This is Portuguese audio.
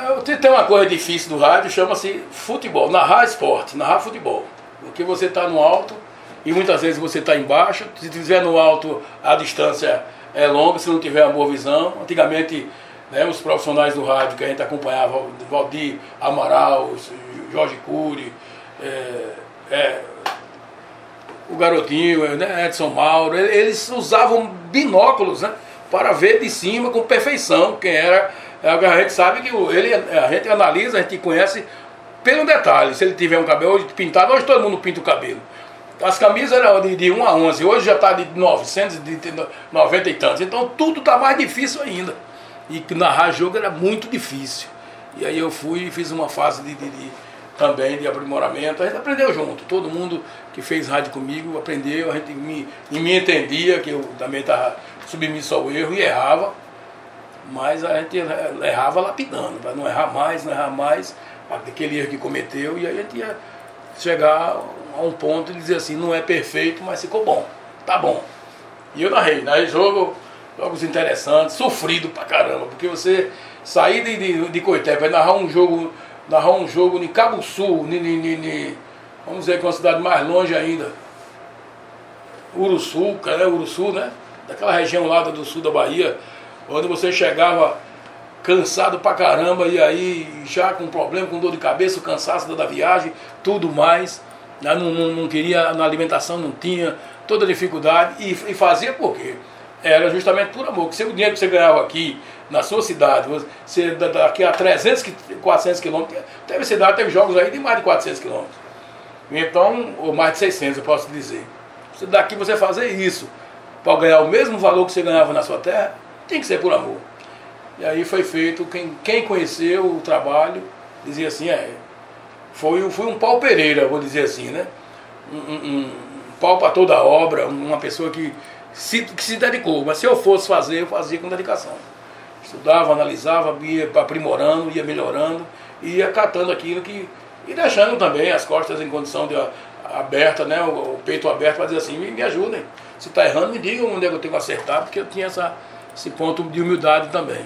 É, tem uma coisa difícil do rádio, chama-se futebol, narrar esporte, narrar futebol. Porque você está no alto e muitas vezes você está embaixo. Se estiver no alto, a distância é longa, se não tiver uma boa visão. Antigamente, né, os profissionais do rádio que a gente acompanhava, Valdir Amaral, Jorge Cury, é, é, o Garotinho, né, Edson Mauro, eles usavam binóculos né, para ver de cima com perfeição quem era. A gente sabe que ele, a gente analisa, a gente conhece pelo detalhe. Se ele tiver um cabelo pintado, hoje todo mundo pinta o cabelo. As camisas eram de, de 1 a 11, hoje já está de 990 e tantos. Então tudo está mais difícil ainda. E narrar jogo era muito difícil. E aí eu fui e fiz uma fase de, de, de, também de aprimoramento. A gente aprendeu junto. Todo mundo que fez rádio comigo aprendeu. A gente me, me entendia que eu também estava submisso ao erro e errava. Mas a gente errava lapidando, para não errar mais, não errar mais, aquele erro que cometeu. E aí a gente ia chegar a um ponto e dizer assim, não é perfeito, mas ficou bom, tá bom. E eu narrei, narrei jogo, jogos interessantes, sofrido pra caramba, porque você sair de, de, de Coité para narrar um jogo, narrar um jogo em Cabo Sul, ni, ni, ni, vamos dizer que é uma cidade mais longe ainda, Uruçuca, né, Uruçu, né, daquela região lá do sul da Bahia, onde você chegava cansado pra caramba e aí já com problema, com dor de cabeça, o cansaço da viagem, tudo mais. Não, não, não, queria, na alimentação não tinha, toda dificuldade. E, e fazia por quê? Era justamente por amor. Que se o dinheiro que você ganhava aqui, na sua cidade, você, daqui a 300, 400 quilômetros, teve cidade, teve jogos aí de mais de 400 quilômetros. Então, ou mais de 600, eu posso dizer. Daqui você fazer isso, para ganhar o mesmo valor que você ganhava na sua terra, tem que ser por amor. E aí foi feito, quem, quem conheceu o trabalho, dizia assim, é, foi, foi um pau Pereira, vou dizer assim, né? Um, um, um pau para toda a obra, uma pessoa que se, que se dedicou. Mas se eu fosse fazer, eu fazia com dedicação. Estudava, analisava, ia aprimorando, ia melhorando, ia catando aquilo que. e deixando também as costas em condição de aberta, né? O, o peito aberto para dizer assim, me, me ajudem. Se está errando, me digam onde é que eu tenho que acertar, porque eu tinha essa, esse ponto de humildade também.